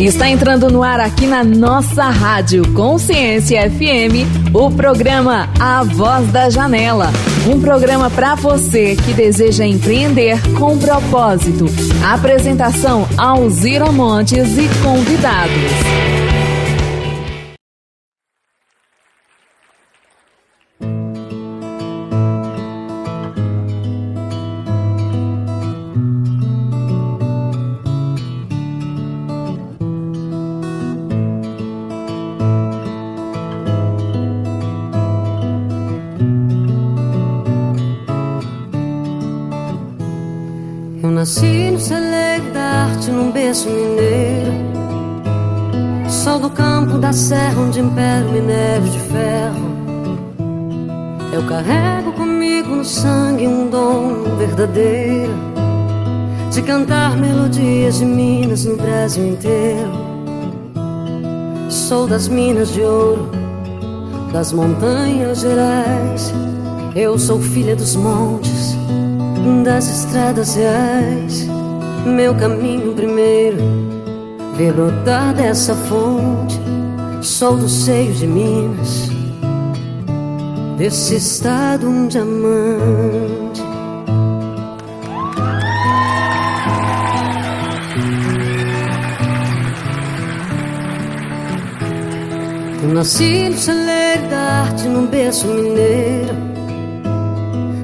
Está entrando no ar aqui na nossa rádio Consciência FM, o programa A Voz da Janela. Um programa para você que deseja empreender com propósito. Apresentação Alzira Montes e convidados. Serra onde impera o minério de ferro Eu carrego comigo no sangue um dom verdadeiro De cantar melodias de Minas no Brasil inteiro Sou das minas de ouro, das montanhas gerais Eu sou filha dos montes das estradas reais. Meu caminho primeiro, ver brotar dessa fonte. Sou do seio de Minas, desse estado um diamante. Eu nasci no celeiro da arte, num berço mineiro.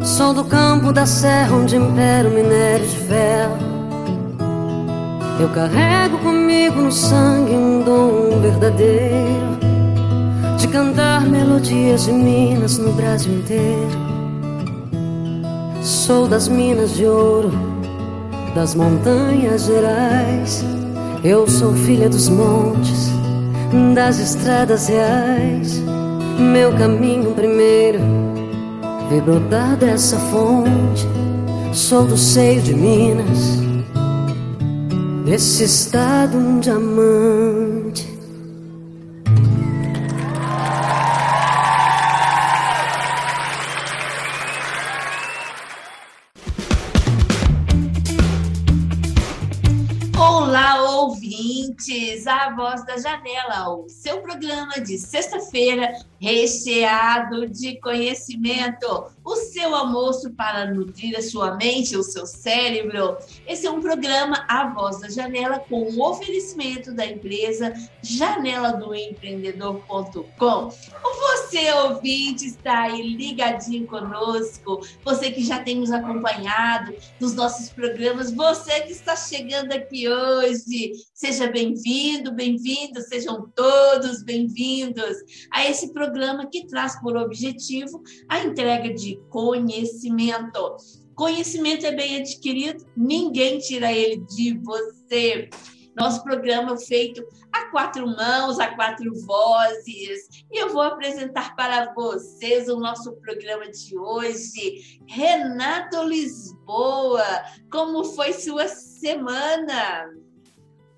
Sou do campo da serra onde impera o minério de ferro. Eu carrego comigo no sangue um dom verdadeiro de cantar melodias de Minas no Brasil inteiro. Sou das minas de ouro, das montanhas gerais. Eu sou filha dos montes, das estradas reais. Meu caminho primeiro vi brotar dessa fonte. Sou do seio de Minas, desse estado um diamante. Ouvintes, a Voz da Janela, o seu programa de sexta-feira recheado de conhecimento, o seu almoço para nutrir a sua mente, o seu cérebro. Esse é um programa A Voz da Janela com o oferecimento da empresa janeladoempreendedor.com. Você, ouvinte, está aí ligadinho conosco, você que já tem nos acompanhado nos nossos programas, você que está chegando aqui hoje, seja bem-vindo, bem-vindo, sejam todos bem-vindos a esse programa que traz por objetivo a entrega de conhecimento. Conhecimento é bem adquirido, ninguém tira ele de você. Nosso programa é feito a quatro mãos, a quatro vozes. E eu vou apresentar para vocês o nosso programa de hoje. Renato Lisboa, como foi sua semana?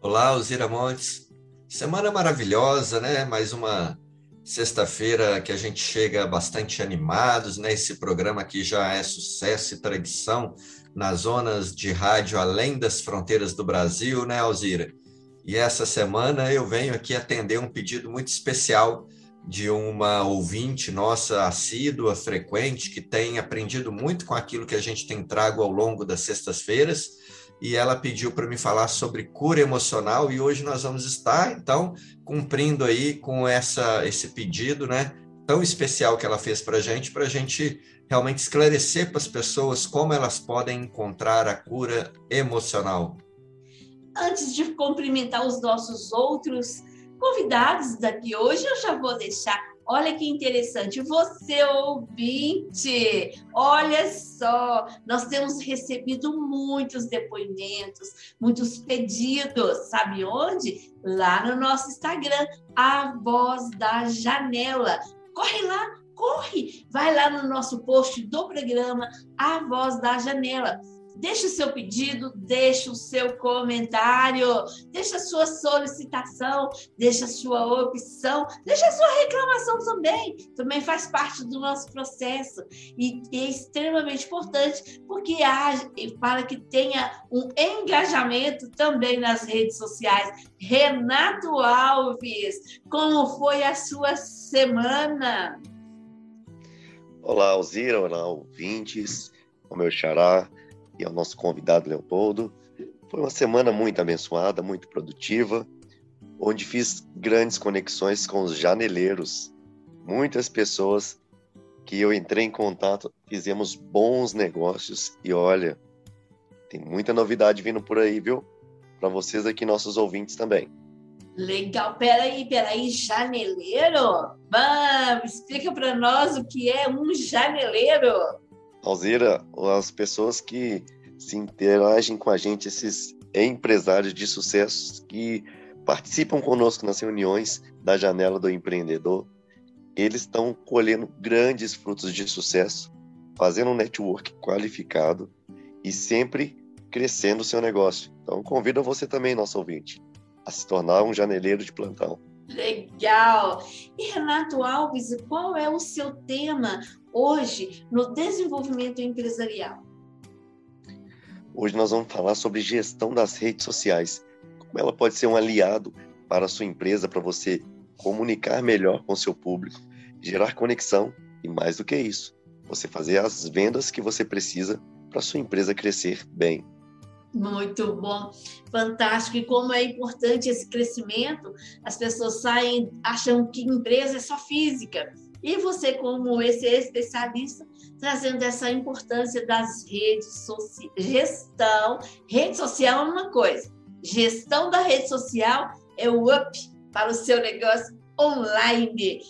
Olá, Alzira Montes. Semana maravilhosa, né? Mais uma Sexta-feira que a gente chega bastante animados, né? Esse programa aqui já é sucesso e tradição nas zonas de rádio além das fronteiras do Brasil, né, Alzira? E essa semana eu venho aqui atender um pedido muito especial de uma ouvinte nossa assídua, frequente, que tem aprendido muito com aquilo que a gente tem trago ao longo das sextas-feiras e ela pediu para me falar sobre cura emocional e hoje nós vamos estar então cumprindo aí com essa esse pedido, né, tão especial que ela fez para gente, para a gente realmente esclarecer para as pessoas como elas podem encontrar a cura emocional. Antes de cumprimentar os nossos outros convidados daqui hoje, eu já vou deixar Olha que interessante, você ouvinte, olha só, nós temos recebido muitos depoimentos, muitos pedidos, sabe onde? Lá no nosso Instagram, a voz da janela. Corre lá, corre, vai lá no nosso post do programa, a voz da janela Deixe o seu pedido, deixe o seu comentário, deixe a sua solicitação, deixe a sua opção, deixe a sua reclamação também. Também faz parte do nosso processo e é extremamente importante porque para que tenha um engajamento também nas redes sociais. Renato Alves, como foi a sua semana? Olá, Alzira, olá, ouvintes, o meu xará e ao nosso convidado Leopoldo. Foi uma semana muito abençoada, muito produtiva, onde fiz grandes conexões com os janeleiros. Muitas pessoas que eu entrei em contato, fizemos bons negócios e olha, tem muita novidade vindo por aí, viu? Para vocês aqui, nossos ouvintes também. Legal, peraí, peraí, janeleiro? Vamos, explica para nós o que é um janeleiro. Alzira, as pessoas que se interagem com a gente, esses empresários de sucesso que participam conosco nas reuniões da Janela do Empreendedor, eles estão colhendo grandes frutos de sucesso, fazendo um network qualificado e sempre crescendo o seu negócio. Então, convido você também, nosso ouvinte, a se tornar um janeleiro de plantão. Legal! E Renato Alves, qual é o seu tema hoje no desenvolvimento empresarial? Hoje nós vamos falar sobre gestão das redes sociais. Como ela pode ser um aliado para a sua empresa, para você comunicar melhor com seu público, gerar conexão e mais do que isso, você fazer as vendas que você precisa para sua empresa crescer bem. Muito bom, fantástico. E como é importante esse crescimento, as pessoas saem, acham que empresa é só física. E você, como esse especialista, trazendo essa importância das redes sociais. Gestão, rede social é uma coisa, gestão da rede social é o up para o seu negócio online.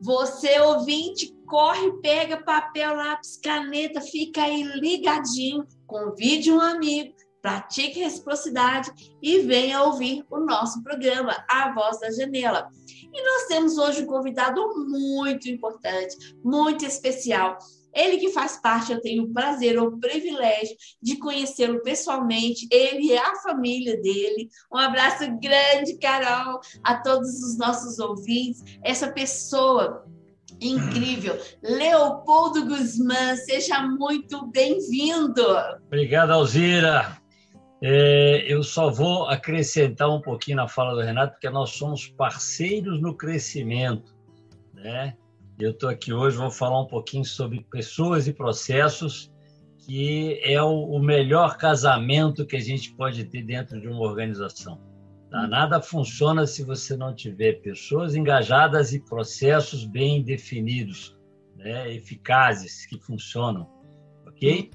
Você, ouvinte, corre, pega papel, lápis, caneta, fica aí ligadinho, convide um amigo, pratique reciprocidade e venha ouvir o nosso programa, A Voz da Janela. E nós temos hoje um convidado muito importante, muito especial. Ele que faz parte, eu tenho o prazer o privilégio de conhecê-lo pessoalmente, ele e a família dele. Um abraço grande, Carol, a todos os nossos ouvintes. Essa pessoa incrível, Leopoldo Guzmán, seja muito bem-vindo. Obrigado, Alzira. É, eu só vou acrescentar um pouquinho na fala do Renato, porque nós somos parceiros no crescimento. Né? Eu estou aqui hoje, vou falar um pouquinho sobre pessoas e processos, que é o, o melhor casamento que a gente pode ter dentro de uma organização. Tá? Nada funciona se você não tiver pessoas engajadas e processos bem definidos, né? eficazes, que funcionam. Ok?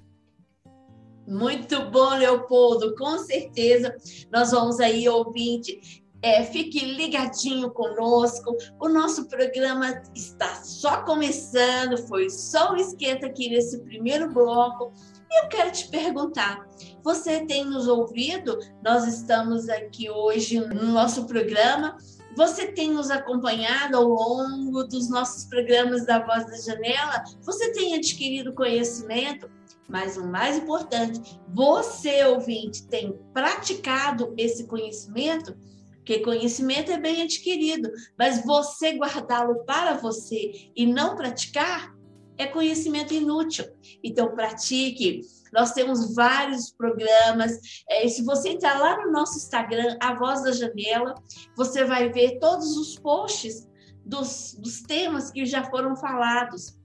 Muito bom, Leopoldo. Com certeza nós vamos aí, ouvinte. É, fique ligadinho conosco. O nosso programa está só começando, foi só um esquenta aqui nesse primeiro bloco. E eu quero te perguntar: você tem nos ouvido? Nós estamos aqui hoje no nosso programa. Você tem nos acompanhado ao longo dos nossos programas da Voz da Janela? Você tem adquirido conhecimento? Mas o mais importante, você, ouvinte, tem praticado esse conhecimento? Porque conhecimento é bem adquirido, mas você guardá-lo para você e não praticar é conhecimento inútil. Então, pratique. Nós temos vários programas. É, se você entrar lá no nosso Instagram, A Voz da Janela, você vai ver todos os posts dos, dos temas que já foram falados.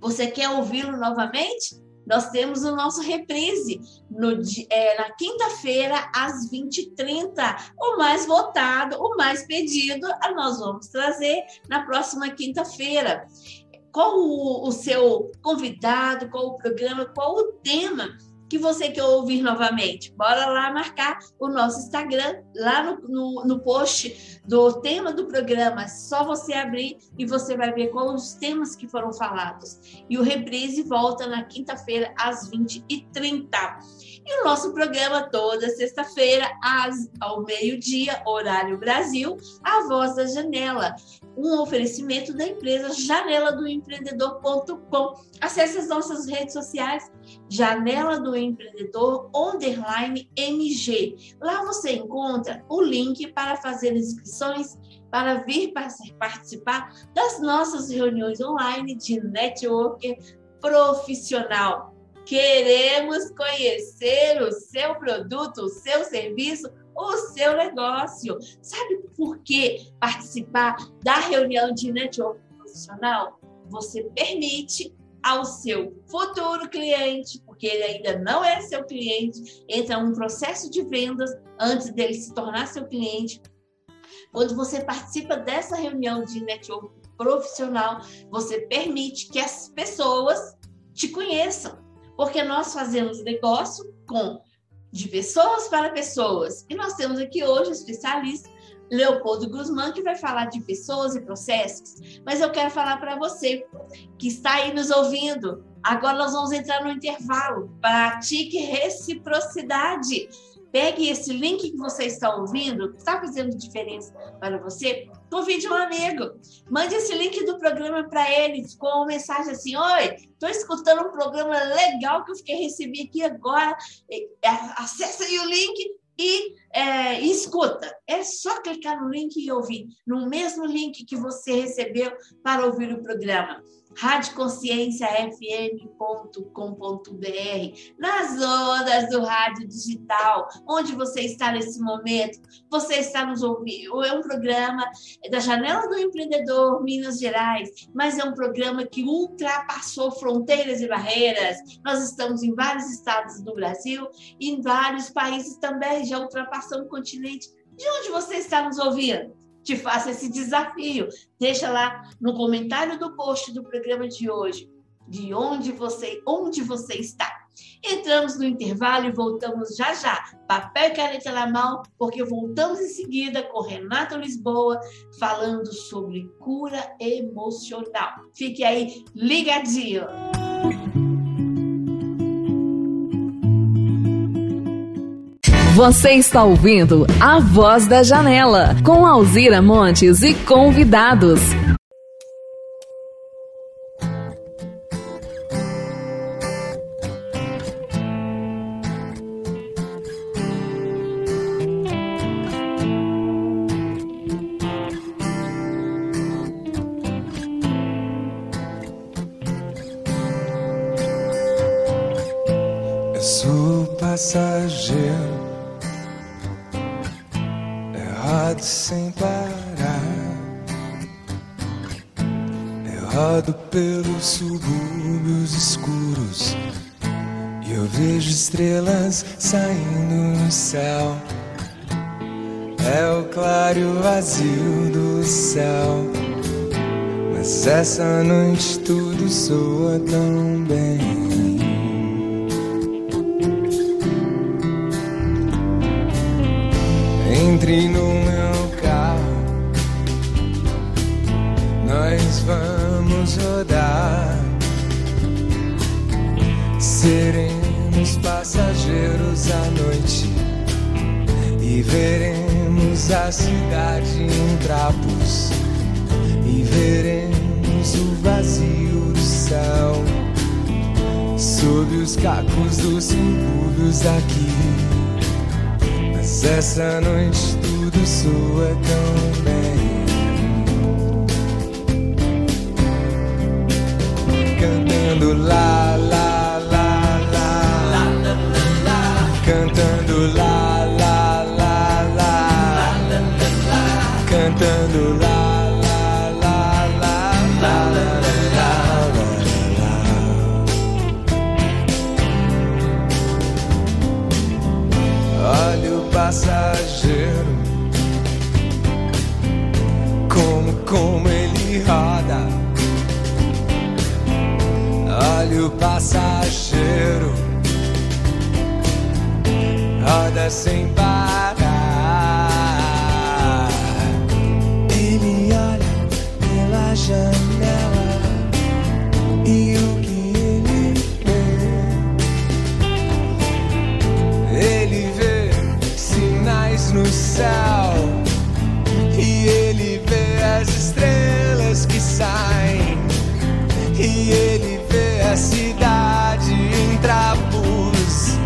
Você quer ouvi-lo novamente? Nós temos o nosso reprise no, é, na quinta-feira, às 20h30. O mais votado, o mais pedido, nós vamos trazer na próxima quinta-feira. Qual o, o seu convidado, qual o programa, qual o tema que você quer ouvir novamente, bora lá marcar o nosso Instagram, lá no, no, no post do tema do programa. É só você abrir e você vai ver quais os temas que foram falados. E o reprise volta na quinta-feira, às 20h30. E o nosso programa toda sexta-feira, ao meio-dia, horário Brasil, A Voz da Janela. Um oferecimento da empresa janela do empreendedor.com. Acesse as nossas redes sociais, janela do Empreendedor Underline MG. Lá você encontra o link para fazer inscrições para vir participar das nossas reuniões online de network profissional. Queremos conhecer o seu produto, o seu serviço, o seu negócio. Sabe por que participar da reunião de network profissional? Você permite ao seu futuro cliente, porque ele ainda não é seu cliente, entra um processo de vendas antes dele se tornar seu cliente. Quando você participa dessa reunião de network profissional, você permite que as pessoas te conheçam, porque nós fazemos negócio com de pessoas para pessoas. E nós temos aqui hoje um especialista Leopoldo Guzmán, que vai falar de pessoas e processos, mas eu quero falar para você que está aí nos ouvindo. Agora nós vamos entrar no intervalo. Pratique reciprocidade. Pegue esse link que você está ouvindo, está fazendo diferença para você. Convide um amigo. Mande esse link do programa para ele com uma mensagem assim: Oi, estou escutando um programa legal que eu fiquei recebi aqui agora. Acesse aí o link e é, escuta. É só clicar no link e ouvir, no mesmo link que você recebeu para ouvir o programa radioconscienciafm.com.br, nas ondas do rádio digital, onde você está nesse momento, você está nos ouvindo. É um programa da Janela do Empreendedor, Minas Gerais, mas é um programa que ultrapassou fronteiras e barreiras. Nós estamos em vários estados do Brasil em vários países também, já ultrapassamos o continente. De onde você está nos ouvindo? Te faça esse desafio. Deixa lá no comentário do post do programa de hoje, de onde você, onde você está. Entramos no intervalo e voltamos já já. Papel e caneta na mão, porque voltamos em seguida com Renato Lisboa falando sobre cura emocional. Fique aí ligadinho. Você está ouvindo A Voz da Janela, com Alzira Montes e convidados. Essa noite tudo soa tão bem. Entre no meu carro, nós vamos rodar. Seremos passageiros à noite e veremos a cidade em trapos e veremos vazio do céu sob os cacos dos subúrbios daqui. Mas essa noite tudo soa tão bem. Cantando lá, lá, lá, lá. Cantando lá, lá, lá, lá. Cantando lá. Passageiro. Como, como ele roda. Olha o passageiro. Roda sem parar. céu. E ele vê as estrelas que saem. E ele vê a cidade em trapos.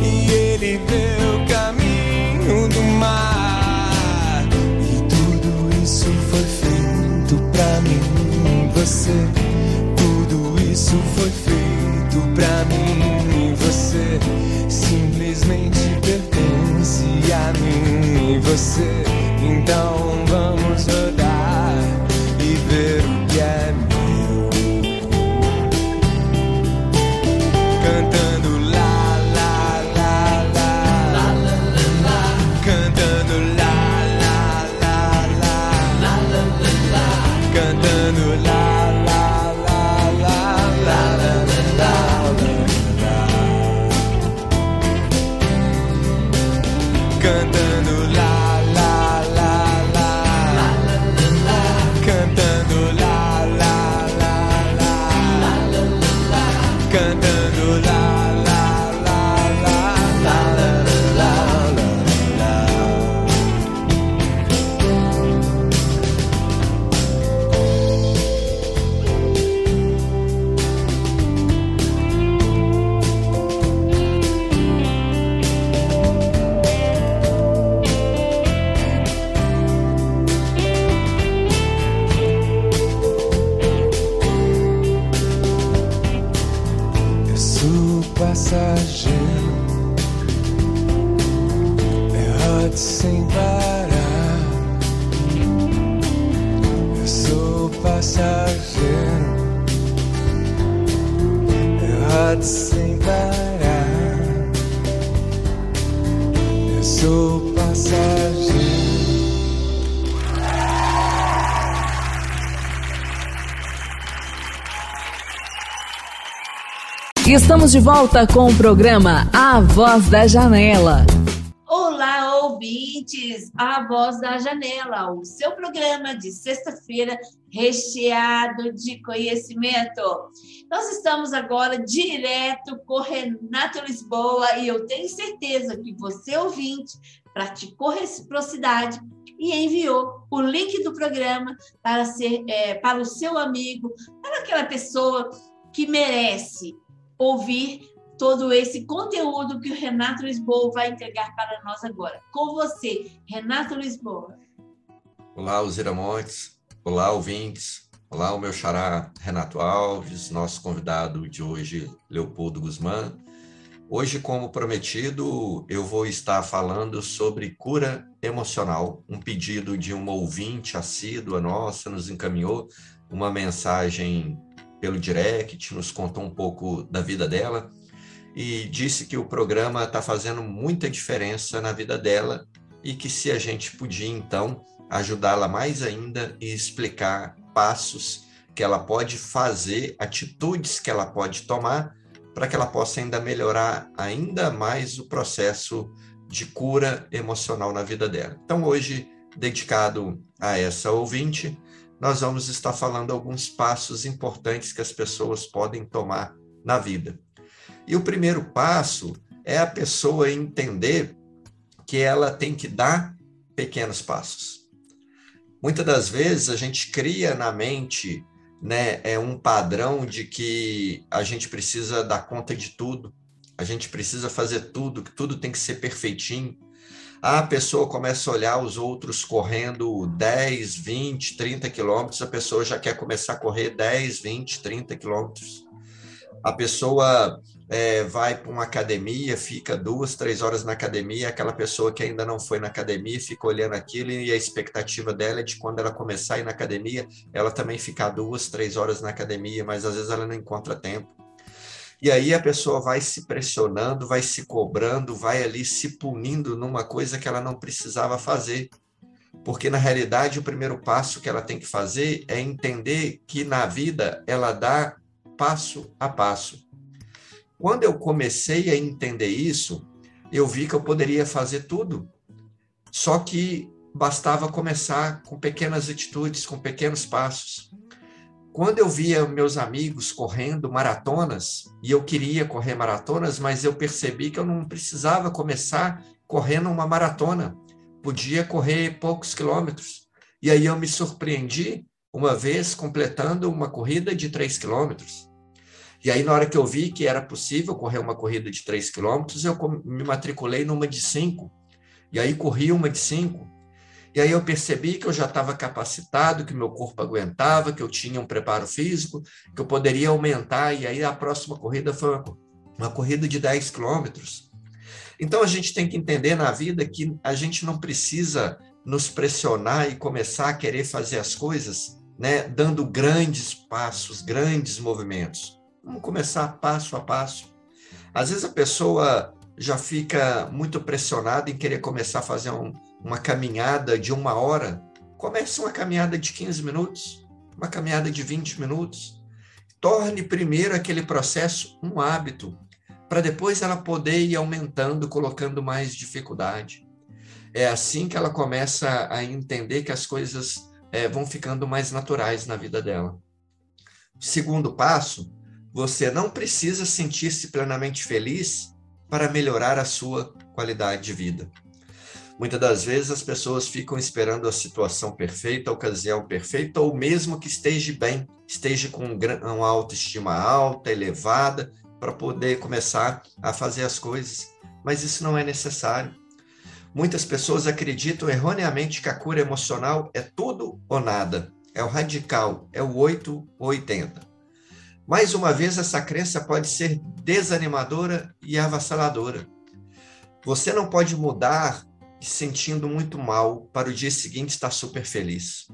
E ele vê o caminho do mar. E tudo isso foi feito para mim e você. Tudo isso foi feito para mim e você. Estamos de volta com o programa A Voz da Janela. Olá, ouvintes! A Voz da Janela, o seu programa de sexta-feira recheado de conhecimento. Nós estamos agora direto com Renato Lisboa e eu tenho certeza que você, ouvinte, praticou reciprocidade e enviou o link do programa para, ser, é, para o seu amigo, para aquela pessoa que merece ouvir todo esse conteúdo que o Renato Lisboa vai entregar para nós agora. Com você, Renato Lisboa. Olá, Alzira Montes. Olá, ouvintes. Olá, o meu xará Renato Alves, nosso convidado de hoje, Leopoldo Guzmán. Hoje, como prometido, eu vou estar falando sobre cura emocional. Um pedido de uma ouvinte assídua nossa nos encaminhou uma mensagem pelo direct, nos contou um pouco da vida dela e disse que o programa está fazendo muita diferença na vida dela e que se a gente podia, então, ajudá-la mais ainda e explicar passos que ela pode fazer, atitudes que ela pode tomar para que ela possa ainda melhorar ainda mais o processo de cura emocional na vida dela. Então, hoje, dedicado a essa ouvinte, nós vamos estar falando alguns passos importantes que as pessoas podem tomar na vida. E o primeiro passo é a pessoa entender que ela tem que dar pequenos passos. Muitas das vezes a gente cria na mente né, é um padrão de que a gente precisa dar conta de tudo, a gente precisa fazer tudo, que tudo tem que ser perfeitinho. A pessoa começa a olhar os outros correndo 10, 20, 30 quilômetros, a pessoa já quer começar a correr 10, 20, 30 quilômetros. A pessoa é, vai para uma academia, fica duas, três horas na academia, aquela pessoa que ainda não foi na academia fica olhando aquilo e a expectativa dela é de quando ela começar a ir na academia, ela também ficar duas, três horas na academia, mas às vezes ela não encontra tempo. E aí a pessoa vai se pressionando, vai se cobrando, vai ali se punindo numa coisa que ela não precisava fazer. Porque na realidade o primeiro passo que ela tem que fazer é entender que na vida ela dá passo a passo. Quando eu comecei a entender isso, eu vi que eu poderia fazer tudo. Só que bastava começar com pequenas atitudes, com pequenos passos. Quando eu via meus amigos correndo maratonas, e eu queria correr maratonas, mas eu percebi que eu não precisava começar correndo uma maratona, podia correr poucos quilômetros. E aí eu me surpreendi uma vez completando uma corrida de 3 quilômetros. E aí, na hora que eu vi que era possível correr uma corrida de 3 quilômetros, eu me matriculei numa de 5. E aí corri uma de 5. E aí eu percebi que eu já estava capacitado, que meu corpo aguentava, que eu tinha um preparo físico, que eu poderia aumentar. E aí a próxima corrida foi uma, uma corrida de 10 quilômetros. Então a gente tem que entender na vida que a gente não precisa nos pressionar e começar a querer fazer as coisas, né, dando grandes passos, grandes movimentos. Vamos começar passo a passo. Às vezes a pessoa já fica muito pressionada em querer começar a fazer um, uma caminhada de uma hora. Comece uma caminhada de 15 minutos, uma caminhada de 20 minutos. Torne primeiro aquele processo um hábito, para depois ela poder ir aumentando, colocando mais dificuldade. É assim que ela começa a entender que as coisas é, vão ficando mais naturais na vida dela. Segundo passo, você não precisa sentir-se plenamente feliz para melhorar a sua qualidade de vida. Muitas das vezes as pessoas ficam esperando a situação perfeita, a ocasião perfeita, ou mesmo que esteja bem, esteja com uma autoestima alta, elevada, para poder começar a fazer as coisas. Mas isso não é necessário. Muitas pessoas acreditam erroneamente que a cura emocional é tudo ou nada, é o radical, é o 8 ou 80. Mais uma vez, essa crença pode ser desanimadora e avassaladora. Você não pode mudar sentindo muito mal para o dia seguinte estar super feliz.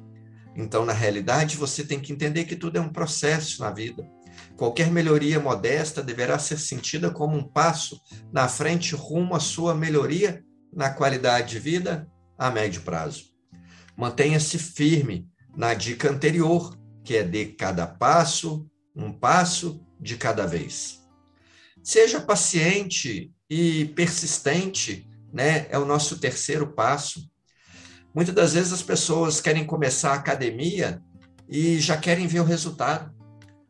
Então, na realidade, você tem que entender que tudo é um processo na vida. Qualquer melhoria modesta deverá ser sentida como um passo na frente rumo à sua melhoria na qualidade de vida a médio prazo. Mantenha-se firme na dica anterior, que é de cada passo, um passo de cada vez. Seja paciente e persistente, né? É o nosso terceiro passo. Muitas das vezes as pessoas querem começar a academia e já querem ver o resultado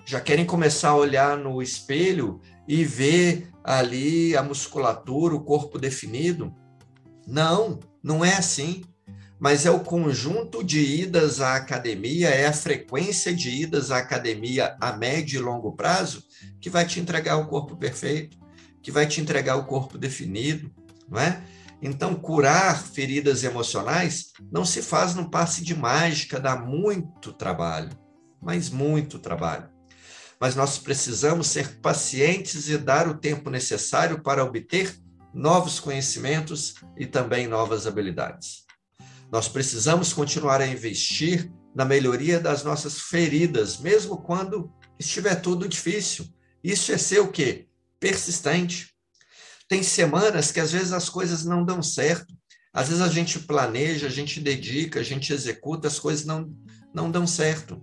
já querem começar a olhar no espelho e ver ali a musculatura, o corpo definido. Não, não é assim. Mas é o conjunto de idas à academia, é a frequência de idas à academia a médio e longo prazo que vai te entregar o corpo perfeito, que vai te entregar o corpo definido, não é? Então, curar feridas emocionais não se faz num passe de mágica, dá muito trabalho, mas muito trabalho mas nós precisamos ser pacientes e dar o tempo necessário para obter novos conhecimentos e também novas habilidades. Nós precisamos continuar a investir na melhoria das nossas feridas, mesmo quando estiver tudo difícil. Isso é ser o quê? Persistente. Tem semanas que às vezes as coisas não dão certo. Às vezes a gente planeja, a gente dedica, a gente executa, as coisas não, não dão certo.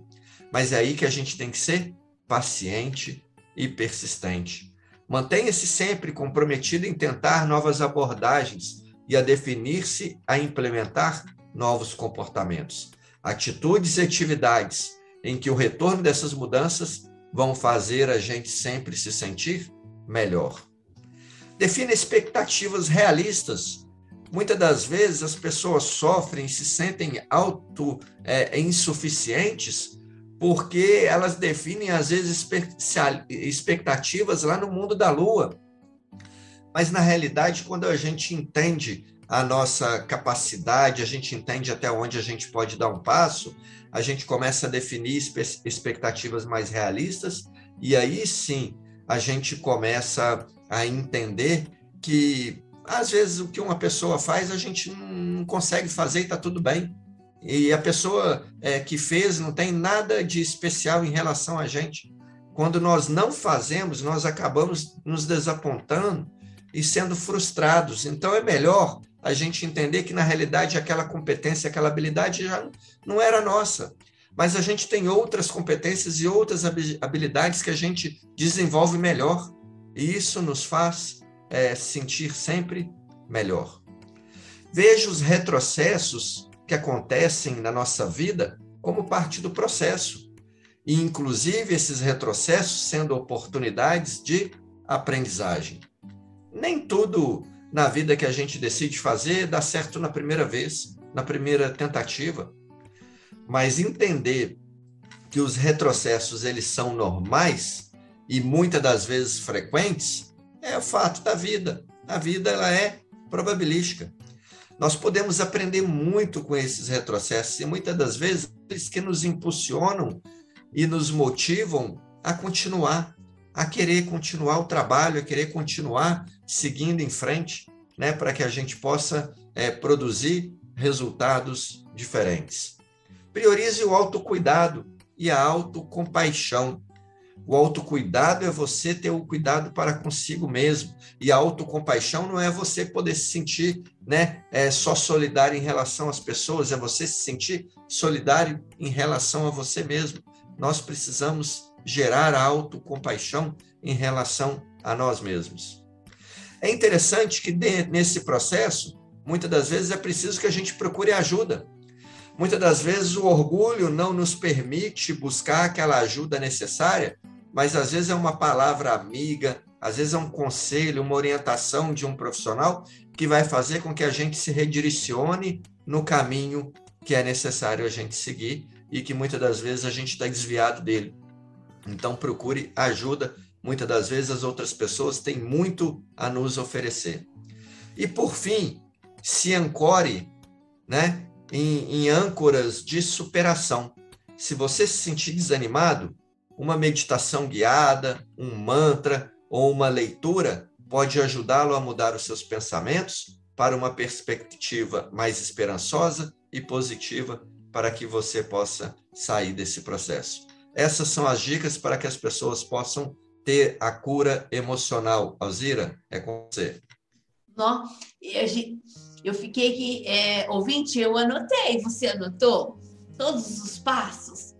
Mas é aí que a gente tem que ser paciente e persistente. Mantenha-se sempre comprometido em tentar novas abordagens e a definir-se a implementar novos comportamentos, atitudes e atividades em que o retorno dessas mudanças vão fazer a gente sempre se sentir melhor. Defina expectativas realistas. Muitas das vezes as pessoas sofrem se sentem auto é, insuficientes porque elas definem, às vezes, expectativas lá no mundo da lua. Mas, na realidade, quando a gente entende a nossa capacidade, a gente entende até onde a gente pode dar um passo, a gente começa a definir expectativas mais realistas, e aí sim a gente começa a entender que, às vezes, o que uma pessoa faz, a gente não consegue fazer e está tudo bem e a pessoa é, que fez não tem nada de especial em relação a gente. Quando nós não fazemos, nós acabamos nos desapontando e sendo frustrados. Então é melhor a gente entender que na realidade aquela competência, aquela habilidade já não era nossa. Mas a gente tem outras competências e outras habilidades que a gente desenvolve melhor. E isso nos faz é, sentir sempre melhor. Veja os retrocessos que acontecem na nossa vida como parte do processo. E, inclusive, esses retrocessos sendo oportunidades de aprendizagem. Nem tudo na vida que a gente decide fazer dá certo na primeira vez, na primeira tentativa. Mas entender que os retrocessos eles são normais e muitas das vezes frequentes é o fato da vida. A vida ela é probabilística. Nós podemos aprender muito com esses retrocessos e muitas das vezes eles que nos impulsionam e nos motivam a continuar, a querer continuar o trabalho, a querer continuar seguindo em frente, né, para que a gente possa é, produzir resultados diferentes. Priorize o autocuidado e a autocompaixão. O autocuidado é você ter o cuidado para consigo mesmo. E a autocompaixão não é você poder se sentir né, é, só solidário em relação às pessoas, é você se sentir solidário em relação a você mesmo. Nós precisamos gerar a autocompaixão em relação a nós mesmos. É interessante que nesse processo, muitas das vezes é preciso que a gente procure ajuda. Muitas das vezes o orgulho não nos permite buscar aquela ajuda necessária mas às vezes é uma palavra amiga, às vezes é um conselho, uma orientação de um profissional que vai fazer com que a gente se redirecione no caminho que é necessário a gente seguir e que muitas das vezes a gente está desviado dele. Então procure ajuda. Muitas das vezes as outras pessoas têm muito a nos oferecer. E por fim, se ancore, né, em, em âncoras de superação. Se você se sentir desanimado, uma meditação guiada, um mantra ou uma leitura pode ajudá-lo a mudar os seus pensamentos para uma perspectiva mais esperançosa e positiva para que você possa sair desse processo. Essas são as dicas para que as pessoas possam ter a cura emocional. Alzira, é com você. Não, eu fiquei aqui, é, ouvinte, eu anotei, você anotou todos os passos?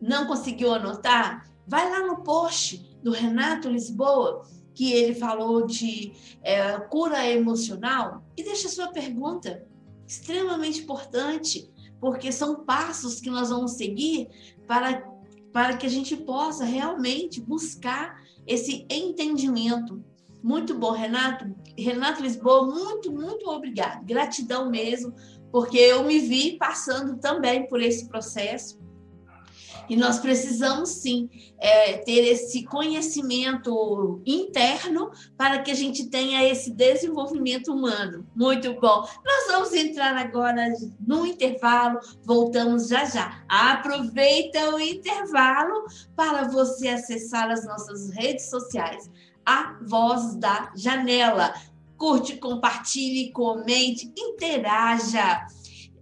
Não conseguiu anotar, vai lá no post do Renato Lisboa, que ele falou de é, cura emocional, e deixa sua pergunta. Extremamente importante, porque são passos que nós vamos seguir para, para que a gente possa realmente buscar esse entendimento. Muito bom, Renato. Renato Lisboa, muito, muito obrigado. Gratidão mesmo, porque eu me vi passando também por esse processo e nós precisamos sim é, ter esse conhecimento interno para que a gente tenha esse desenvolvimento humano. Muito bom. Nós vamos entrar agora no intervalo, voltamos já já. Aproveita o intervalo para você acessar as nossas redes sociais. A Voz da Janela. Curte, compartilhe, comente, interaja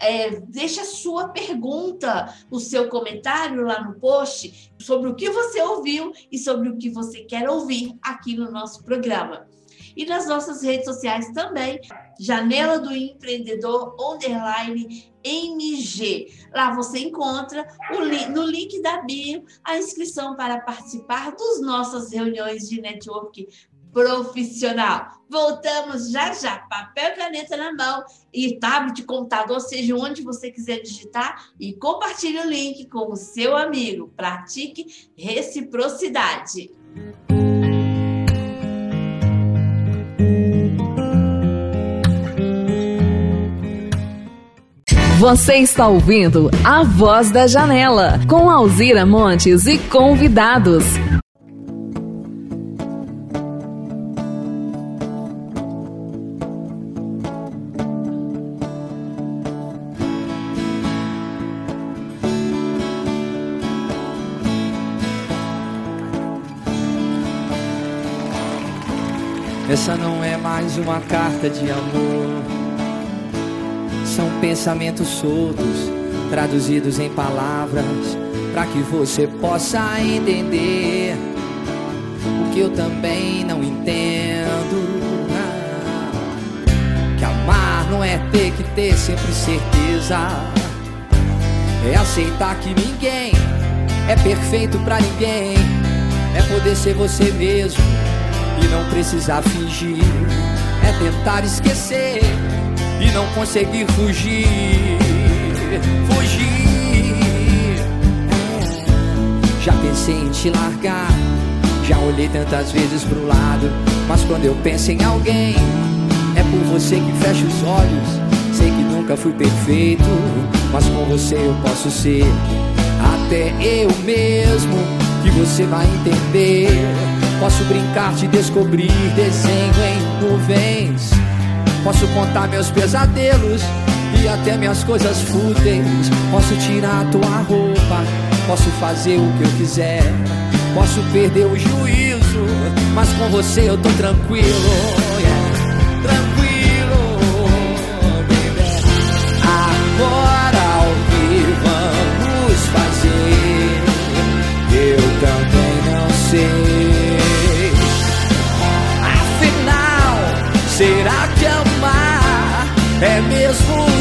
é, deixe a sua pergunta, o seu comentário lá no post sobre o que você ouviu e sobre o que você quer ouvir aqui no nosso programa. E nas nossas redes sociais também, Janela do Empreendedor Underline MG. Lá você encontra li no link da bio a inscrição para participar das nossas reuniões de network profissional. Voltamos já já. Papel caneta na mão e tablet, computador, seja onde você quiser digitar e compartilhe o link com o seu amigo. Pratique reciprocidade. Você está ouvindo A Voz da Janela, com Alzira Montes e convidados. Mais uma carta de amor. São pensamentos soltos, traduzidos em palavras, para que você possa entender o que eu também não entendo. Que amar não é ter que ter sempre certeza, é aceitar que ninguém é perfeito para ninguém, é poder ser você mesmo e não precisar fingir. É tentar esquecer e não conseguir fugir. Fugir. Já pensei em te largar. Já olhei tantas vezes pro lado. Mas quando eu penso em alguém, é por você que fecho os olhos. Sei que nunca fui perfeito, mas com você eu posso ser. Até eu mesmo, que você vai entender. Posso brincar de descobrir desenho em nuvens Posso contar meus pesadelos e até minhas coisas fúteis. Posso tirar tua roupa, posso fazer o que eu quiser. Posso perder o juízo, mas com você eu tô tranquilo. yeah. Tranquilo, baby. Agora o que vamos fazer? Eu também não sei. É mesmo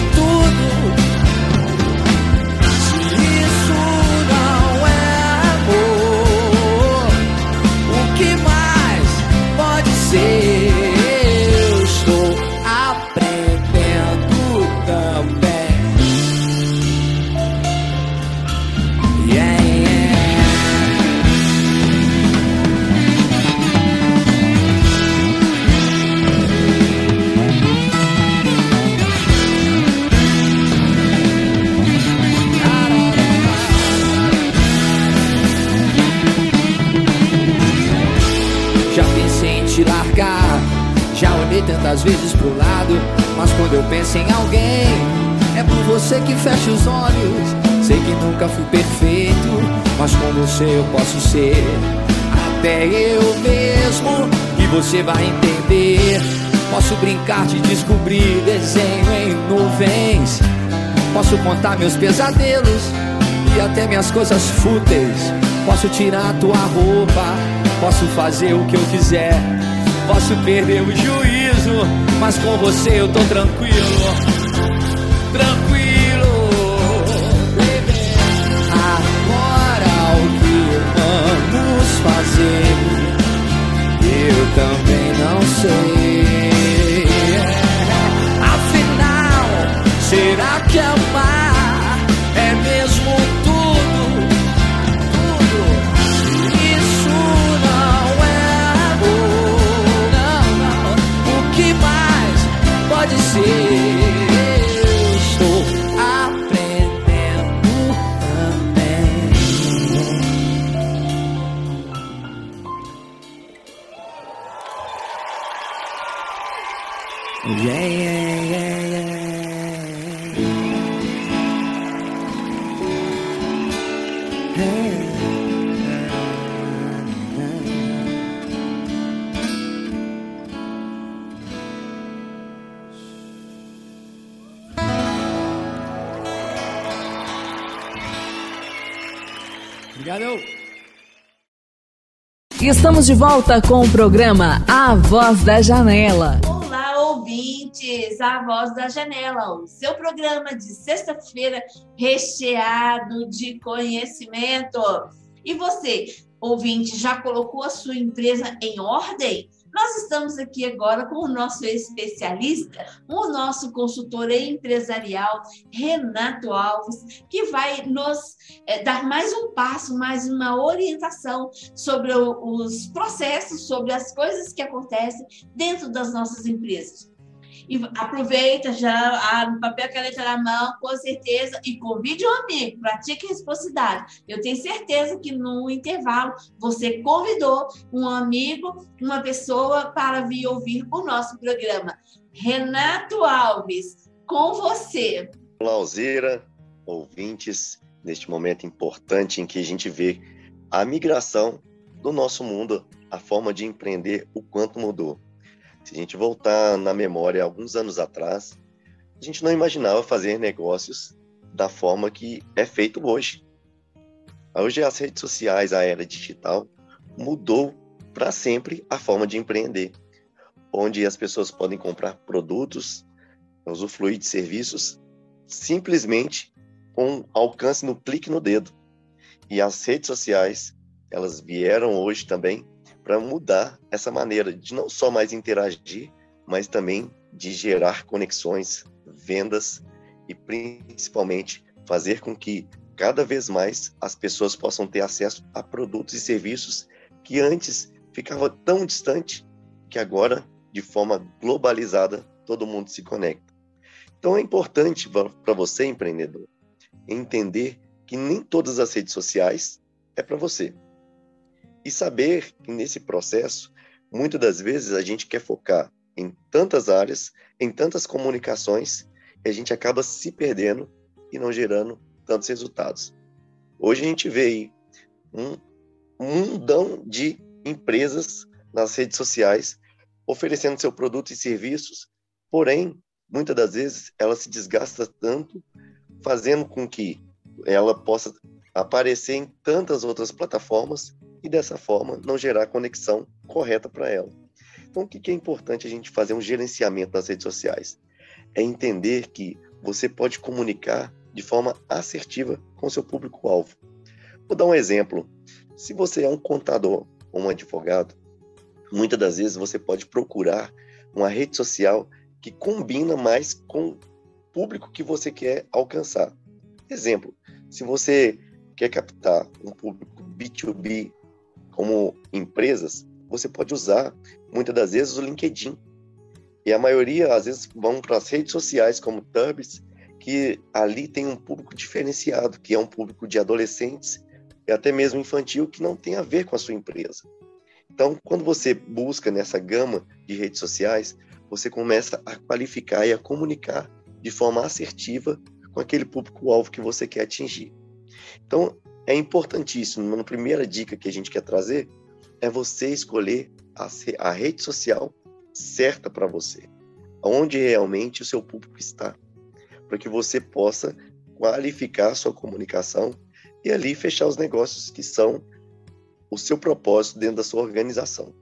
tantas vezes pro lado, mas quando eu penso em alguém, é por você que fecho os olhos. Sei que nunca fui perfeito, mas com você eu posso ser até eu mesmo. E você vai entender. Posso brincar de descobrir desenho em nuvens. Posso contar meus pesadelos e até minhas coisas fúteis. Posso tirar a tua roupa, posso fazer o que eu quiser. Posso perder o juízo, mas com você eu tô tranquilo. Tranquilo. Agora o que vamos fazer? Eu também não sei. Estamos de volta com o programa A Voz da Janela. Olá, ouvintes! A Voz da Janela, o seu programa de sexta-feira recheado de conhecimento. E você, ouvinte, já colocou a sua empresa em ordem? Nós estamos aqui agora com o nosso especialista, o nosso consultor empresarial, Renato Alves, que vai nos eh, dar mais um passo, mais uma orientação sobre os processos, sobre as coisas que acontecem dentro das nossas empresas. E aproveita já ah, no papel e caneta na mão, com certeza, e convide um amigo, pratique responsabilidade. Eu tenho certeza que no intervalo você convidou um amigo, uma pessoa para vir ouvir o nosso programa. Renato Alves, com você. Olá, Alzira, ouvintes, neste momento importante em que a gente vê a migração do nosso mundo, a forma de empreender, o quanto mudou. Se a gente voltar na memória alguns anos atrás, a gente não imaginava fazer negócios da forma que é feito hoje. Hoje as redes sociais, a era digital, mudou para sempre a forma de empreender, onde as pessoas podem comprar produtos, usufruir de serviços simplesmente com alcance no clique no dedo. E as redes sociais, elas vieram hoje também para mudar essa maneira de não só mais interagir, mas também de gerar conexões, vendas e principalmente fazer com que cada vez mais as pessoas possam ter acesso a produtos e serviços que antes ficava tão distante que agora, de forma globalizada, todo mundo se conecta. Então é importante para você, empreendedor, entender que nem todas as redes sociais é para você. E saber que nesse processo, muitas das vezes a gente quer focar em tantas áreas, em tantas comunicações, e a gente acaba se perdendo e não gerando tantos resultados. Hoje a gente vê aí um mundão de empresas nas redes sociais oferecendo seu produto e serviços, porém, muitas das vezes ela se desgasta tanto, fazendo com que ela possa aparecer em tantas outras plataformas e dessa forma não gerar a conexão correta para ela. Então, o que é importante a gente fazer um gerenciamento das redes sociais? É entender que você pode comunicar de forma assertiva com seu público-alvo. Vou dar um exemplo. Se você é um contador ou um advogado, muitas das vezes você pode procurar uma rede social que combina mais com o público que você quer alcançar. Exemplo, se você quer captar um público B2B como empresas, você pode usar muitas das vezes o LinkedIn. E a maioria, às vezes, vão para as redes sociais como Tubs, que ali tem um público diferenciado, que é um público de adolescentes e até mesmo infantil que não tem a ver com a sua empresa. Então, quando você busca nessa gama de redes sociais, você começa a qualificar e a comunicar de forma assertiva com aquele público-alvo que você quer atingir. Então, é importantíssimo, uma primeira dica que a gente quer trazer é você escolher a, a rede social certa para você, onde realmente o seu público está, para que você possa qualificar a sua comunicação e ali fechar os negócios que são o seu propósito dentro da sua organização.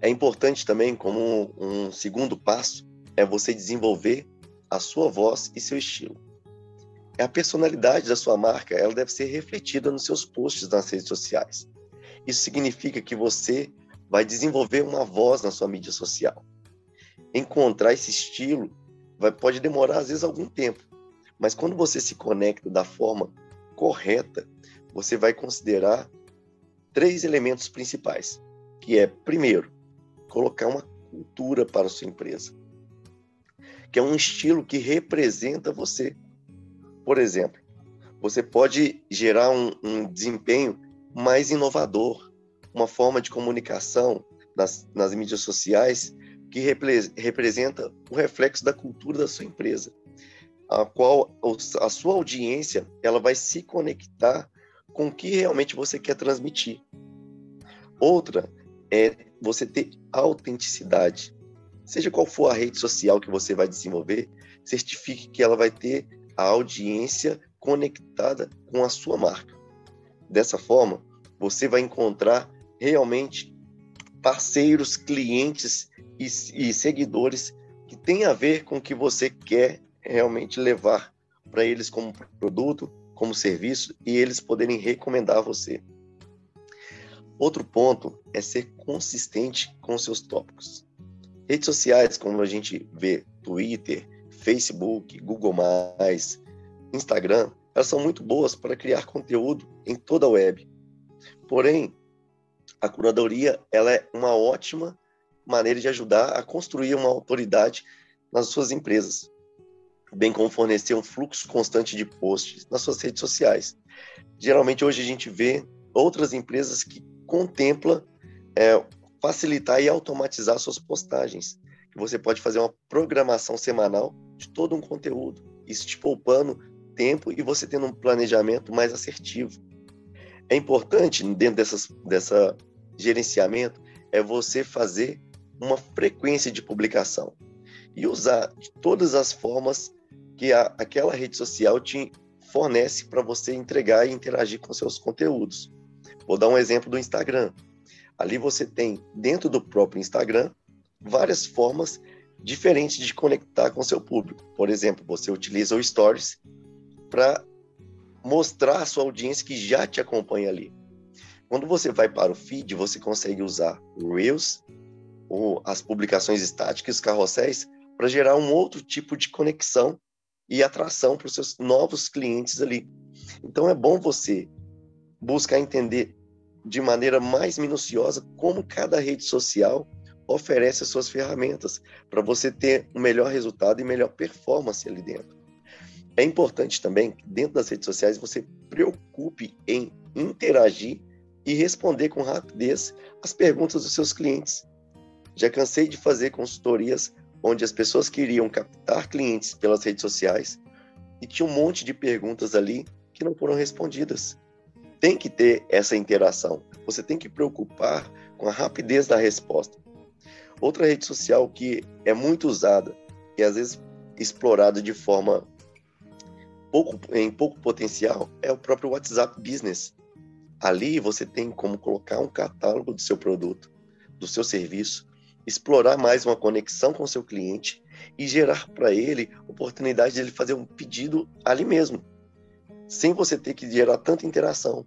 É importante também, como um segundo passo, é você desenvolver a sua voz e seu estilo. É a personalidade da sua marca, ela deve ser refletida nos seus posts nas redes sociais. Isso significa que você vai desenvolver uma voz na sua mídia social. Encontrar esse estilo vai, pode demorar às vezes algum tempo, mas quando você se conecta da forma correta, você vai considerar três elementos principais, que é primeiro, colocar uma cultura para a sua empresa, que é um estilo que representa você. Por exemplo, você pode gerar um, um desempenho mais inovador, uma forma de comunicação nas, nas mídias sociais que repre, representa o reflexo da cultura da sua empresa, a qual a sua audiência ela vai se conectar com o que realmente você quer transmitir. Outra é você ter autenticidade. Seja qual for a rede social que você vai desenvolver, certifique que ela vai ter a audiência conectada com a sua marca. Dessa forma, você vai encontrar realmente parceiros, clientes e, e seguidores que têm a ver com o que você quer realmente levar para eles como produto, como serviço e eles poderem recomendar você. Outro ponto é ser consistente com seus tópicos. Redes sociais, como a gente vê Twitter, Facebook, Google+, Instagram, elas são muito boas para criar conteúdo em toda a web. Porém, a curadoria ela é uma ótima maneira de ajudar a construir uma autoridade nas suas empresas, bem como fornecer um fluxo constante de posts nas suas redes sociais. Geralmente hoje a gente vê outras empresas que contempla é, facilitar e automatizar suas postagens. Você pode fazer uma programação semanal de todo um conteúdo, isso te poupando tempo e você tendo um planejamento mais assertivo. É importante, dentro dessas, dessa gerenciamento, é você fazer uma frequência de publicação e usar de todas as formas que a, aquela rede social te fornece para você entregar e interagir com seus conteúdos. Vou dar um exemplo do Instagram. Ali você tem, dentro do próprio Instagram, várias formas diferentes de conectar com seu público. Por exemplo, você utiliza o Stories para mostrar a sua audiência que já te acompanha ali. Quando você vai para o feed, você consegue usar o Reels ou as publicações estáticas, os carrosséis, para gerar um outro tipo de conexão e atração para os seus novos clientes ali. Então é bom você buscar entender de maneira mais minuciosa como cada rede social oferece as suas ferramentas para você ter um melhor resultado e melhor performance ali dentro. É importante também que dentro das redes sociais você preocupe em interagir e responder com rapidez as perguntas dos seus clientes. Já cansei de fazer consultorias onde as pessoas queriam captar clientes pelas redes sociais e tinha um monte de perguntas ali que não foram respondidas. Tem que ter essa interação. Você tem que preocupar com a rapidez da resposta. Outra rede social que é muito usada e às vezes explorada de forma pouco, em pouco potencial é o próprio WhatsApp Business. Ali você tem como colocar um catálogo do seu produto, do seu serviço, explorar mais uma conexão com seu cliente e gerar para ele oportunidade de ele fazer um pedido ali mesmo, sem você ter que gerar tanta interação.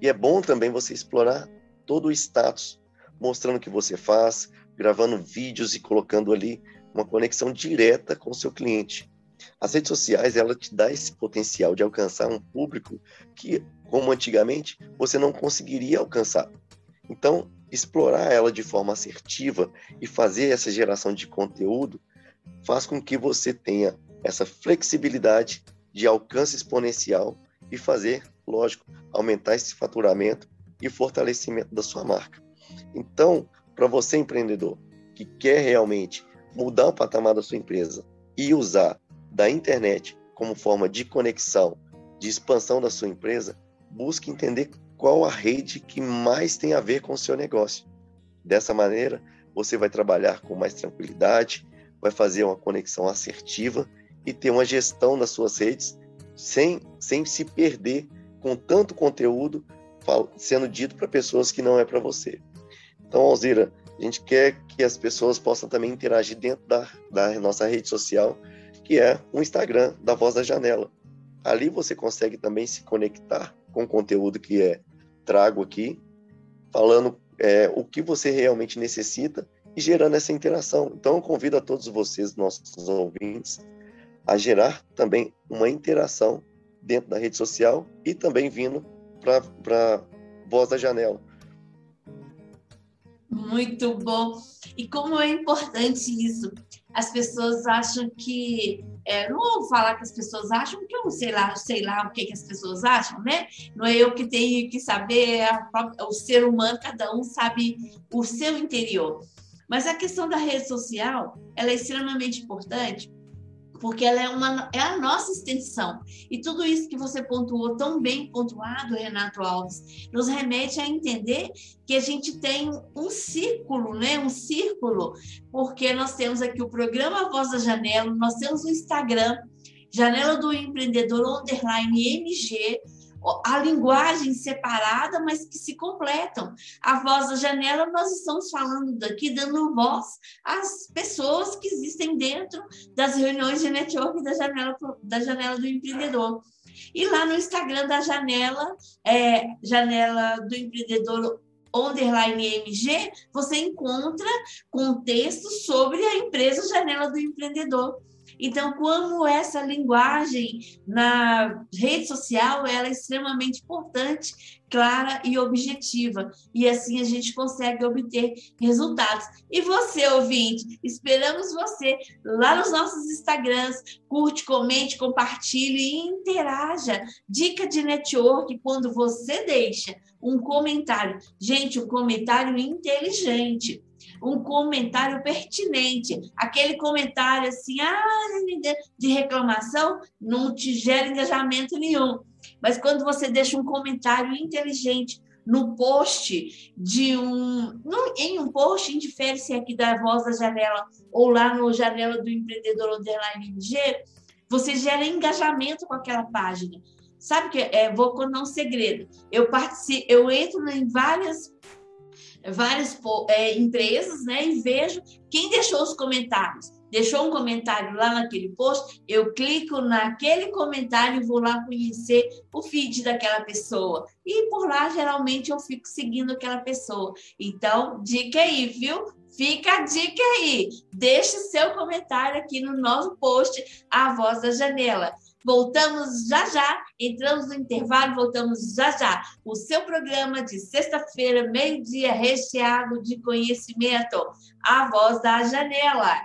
E é bom também você explorar todo o status, mostrando o que você faz, gravando vídeos e colocando ali uma conexão direta com o seu cliente. As redes sociais, ela te dá esse potencial de alcançar um público que, como antigamente, você não conseguiria alcançar. Então, explorar ela de forma assertiva e fazer essa geração de conteúdo faz com que você tenha essa flexibilidade de alcance exponencial e fazer, lógico, aumentar esse faturamento e fortalecimento da sua marca. Então, para você empreendedor que quer realmente mudar o patamar da sua empresa e usar da internet como forma de conexão, de expansão da sua empresa, busque entender qual a rede que mais tem a ver com o seu negócio. Dessa maneira, você vai trabalhar com mais tranquilidade, vai fazer uma conexão assertiva e ter uma gestão das suas redes sem, sem se perder com tanto conteúdo sendo dito para pessoas que não é para você. Então, Alzira, a gente quer que as pessoas possam também interagir dentro da, da nossa rede social, que é o Instagram da Voz da Janela. Ali você consegue também se conectar com o conteúdo que é trago aqui, falando é, o que você realmente necessita e gerando essa interação. Então, eu convido a todos vocês, nossos ouvintes, a gerar também uma interação dentro da rede social e também vindo para Voz da Janela. Muito bom. E como é importante isso. As pessoas acham que. É, não vou falar que as pessoas acham, porque eu sei lá, sei lá o que, que as pessoas acham, né? Não é eu que tenho que saber, é o ser humano, cada um sabe o seu interior. Mas a questão da rede social, ela é extremamente importante, porque ela é, uma, é a nossa extensão. E tudo isso que você pontuou, tão bem pontuado, Renato Alves, nos remete a entender que a gente tem um círculo, né? um círculo, porque nós temos aqui o programa Voz da Janela, nós temos o Instagram, Janela do Empreendedor Underline MG, a linguagem separada, mas que se completam. A voz da janela, nós estamos falando daqui, dando voz às pessoas que existem dentro das reuniões de network da janela, da janela do empreendedor. E lá no Instagram da janela, é, janela do empreendedor underline MG, você encontra contextos sobre a empresa Janela do Empreendedor. Então, como essa linguagem na rede social ela é extremamente importante, clara e objetiva, e assim a gente consegue obter resultados. E você, ouvinte, esperamos você lá nos nossos Instagrams, curte, comente, compartilhe e interaja. Dica de network quando você deixa um comentário. Gente, um comentário inteligente um comentário pertinente. Aquele comentário assim, ah, de reclamação, não te gera engajamento nenhum. Mas quando você deixa um comentário inteligente no post de um. Em um post, indifere se aqui da Voz da Janela ou lá no Janela do Empreendedor Underline MG, você gera engajamento com aquela página. Sabe que é, vou contar um segredo. Eu participo, eu entro em várias várias é, empresas, né? E vejo quem deixou os comentários. Deixou um comentário lá naquele post, eu clico naquele comentário e vou lá conhecer o feed daquela pessoa. E por lá, geralmente, eu fico seguindo aquela pessoa. Então, dica aí, viu? Fica a dica aí. Deixe seu comentário aqui no nosso post, A Voz da Janela. Voltamos já já, entramos no intervalo, voltamos já já. O seu programa de sexta-feira, meio-dia, recheado de conhecimento. A voz da janela.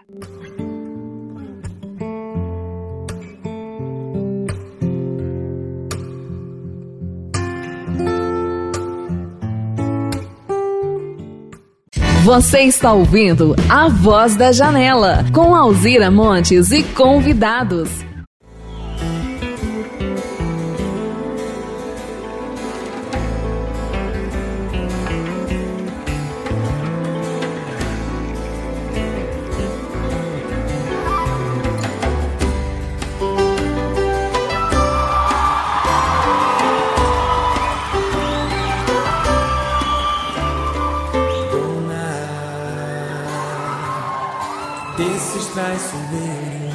Você está ouvindo A Voz da Janela, com Alzira Montes e convidados. Traiçoeiros,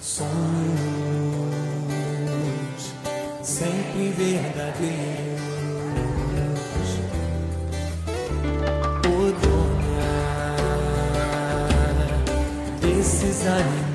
sonhos sempre verdadeiros, o dona desses animais.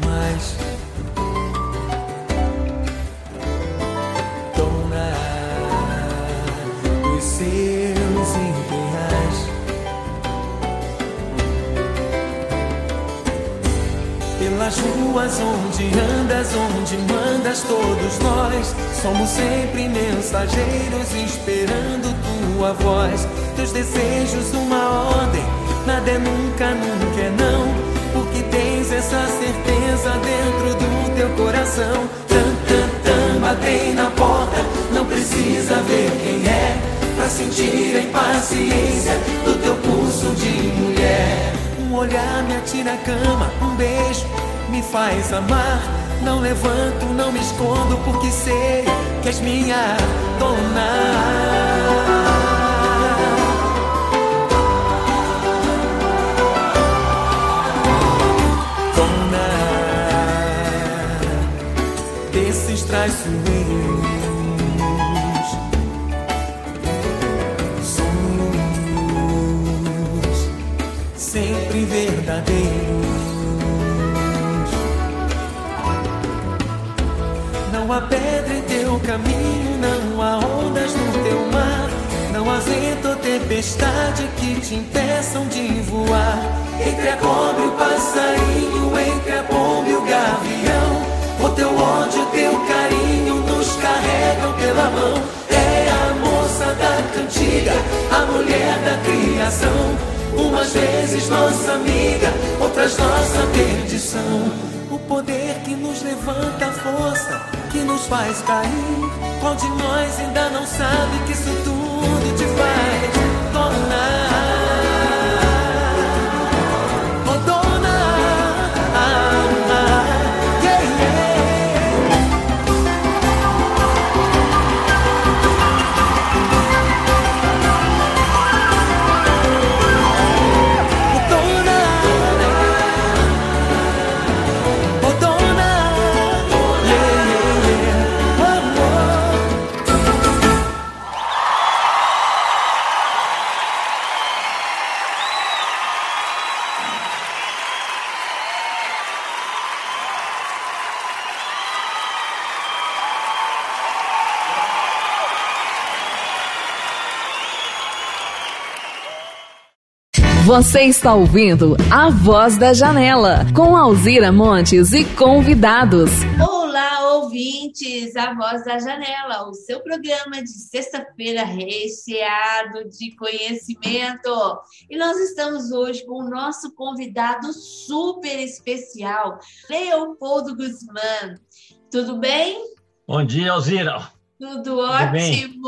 Pelas ruas onde andas, onde mandas, todos nós somos sempre mensageiros esperando tua voz. Teus desejos, uma ordem, nada é nunca, nunca é não. Porque tens essa certeza dentro do teu coração. Tan, tan, tan, batem na porta, não precisa ver quem é. Pra sentir a impaciência do teu pulso de mulher. Um olhar me atira a cama, um beijo me faz amar. Não levanto, não me escondo, porque sei que és minha dona. Dona desses traiçoeiros, sonhos sempre verdadeiros. Não há pedra em teu caminho, não há ondas no teu mar, não há vento ou tempestade que te impeçam de voar. Entre a cobra e o passarinho, entre a pomba e o gavião, o teu ódio, teu carinho nos carregam pela mão. É a moça da cantiga, a mulher da criação. Umas vezes nossa amiga, outras nossa perdição. O poder que nos levanta a força, que nos faz cair. Qual de nós ainda não sabe que isso tudo te faz Você está ouvindo A Voz da Janela, com Alzira Montes e convidados. Olá, ouvintes! A Voz da Janela, o seu programa de sexta-feira recheado de conhecimento. E nós estamos hoje com o nosso convidado super especial, Leopoldo Guzmán. Tudo bem? Bom dia, Alzira. Tudo ótimo,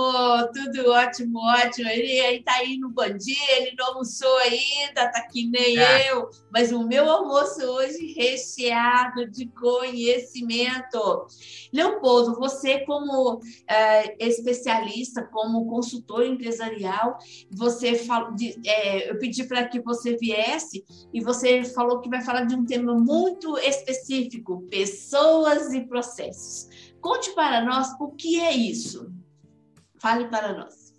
tudo ótimo, ótimo. Ele aí tá aí no bom dia, ele não almoçou ainda, tá que nem Ah. eu, mas o meu almoço hoje recheado de conhecimento. Leopoldo, você como eh, especialista, como consultor empresarial, você falou, de- eh, eu pedi para que você viesse e você falou que vai falar de um tema muito específico, pessoas e processos. Conte para nós o que é isso. Fale para nós.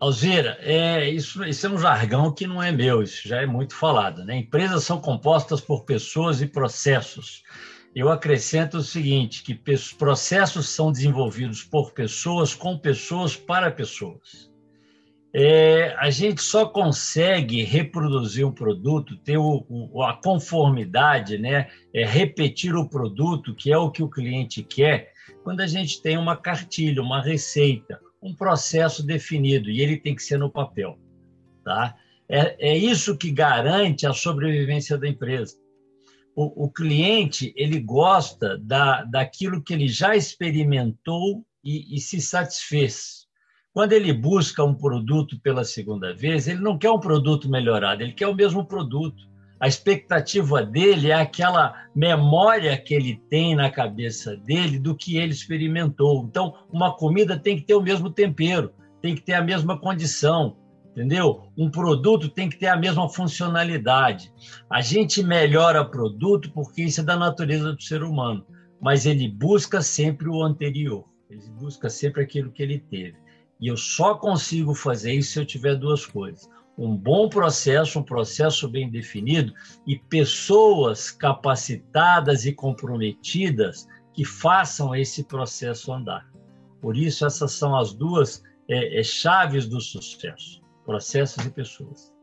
Alzira, é, isso, isso é um jargão que não é meu, isso já é muito falado. Né? Empresas são compostas por pessoas e processos. Eu acrescento o seguinte, que processos são desenvolvidos por pessoas, com pessoas, para pessoas. É, a gente só consegue reproduzir um produto, ter o- o- a conformidade, né? é, repetir o produto, que é o que o cliente quer, quando a gente tem uma cartilha, uma receita, um processo definido e ele tem que ser no papel. Tá? É, é isso que garante a sobrevivência da empresa. O, o cliente ele gosta da, daquilo que ele já experimentou e, e se satisfez. Quando ele busca um produto pela segunda vez, ele não quer um produto melhorado, ele quer o mesmo produto. A expectativa dele é aquela memória que ele tem na cabeça dele do que ele experimentou. Então, uma comida tem que ter o mesmo tempero, tem que ter a mesma condição, entendeu? Um produto tem que ter a mesma funcionalidade. A gente melhora produto porque isso é da natureza do ser humano, mas ele busca sempre o anterior, ele busca sempre aquilo que ele teve. E eu só consigo fazer isso se eu tiver duas coisas: um bom processo, um processo bem definido e pessoas capacitadas e comprometidas que façam esse processo andar. Por isso, essas são as duas é, é, chaves do sucesso processos e pessoas.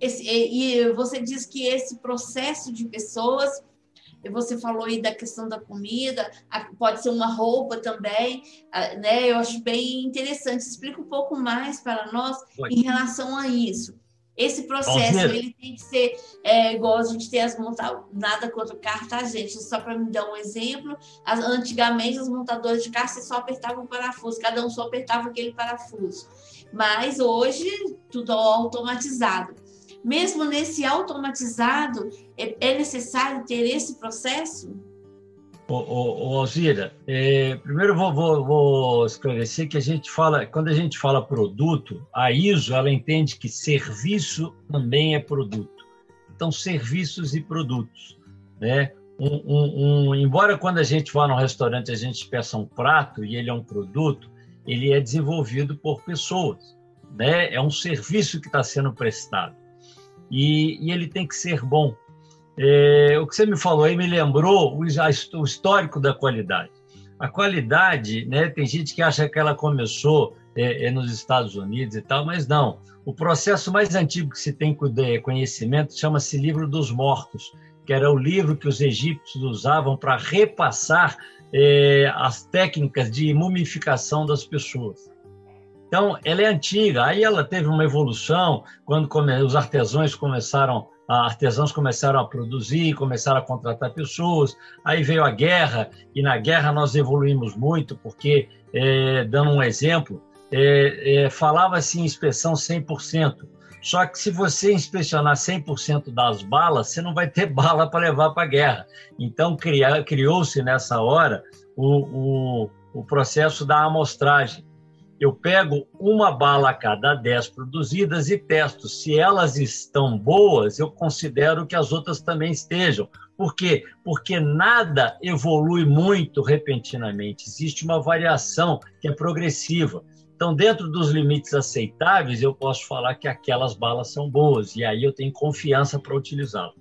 Esse, e você diz que esse processo de pessoas, você falou aí da questão da comida, pode ser uma roupa também, né? Eu acho bem interessante. Explica um pouco mais para nós Oi. em relação a isso. Esse processo ele tem que ser é, igual a gente tem as montadoras, nada contra o carro, tá, gente? Só para me dar um exemplo, as, antigamente os montadores de carro você só apertavam o parafuso, cada um só apertava aquele parafuso. Mas hoje tudo automatizado. Mesmo nesse automatizado, é, é necessário ter esse processo? Ô Alzira, é, primeiro vou, vou, vou, esclarecer que a gente fala, quando a gente fala produto, a ISO ela entende que serviço também é produto. Então, serviços e produtos, né? Um, um, um, embora quando a gente vá no restaurante a gente peça um prato e ele é um produto, ele é desenvolvido por pessoas, né? É um serviço que está sendo prestado e, e, ele tem que ser bom. É, o que você me falou aí me lembrou o, o histórico da qualidade. A qualidade, né? Tem gente que acha que ela começou é, é, nos Estados Unidos e tal, mas não. O processo mais antigo que se tem conhecimento chama-se Livro dos Mortos, que era o livro que os egípcios usavam para repassar é, as técnicas de mumificação das pessoas. Então, ela é antiga. Aí ela teve uma evolução quando os artesãos começaram artesãos começaram a produzir, começaram a contratar pessoas. Aí veio a guerra e na guerra nós evoluímos muito porque, é, dando um exemplo, é, é, falava-se em inspeção 100%. Só que se você inspecionar 100% das balas, você não vai ter bala para levar para a guerra. Então, criou-se nessa hora o, o, o processo da amostragem. Eu pego uma bala a cada 10 produzidas e testo. Se elas estão boas, eu considero que as outras também estejam. Por quê? Porque nada evolui muito repentinamente. Existe uma variação que é progressiva. Então, dentro dos limites aceitáveis, eu posso falar que aquelas balas são boas, e aí eu tenho confiança para utilizá-las.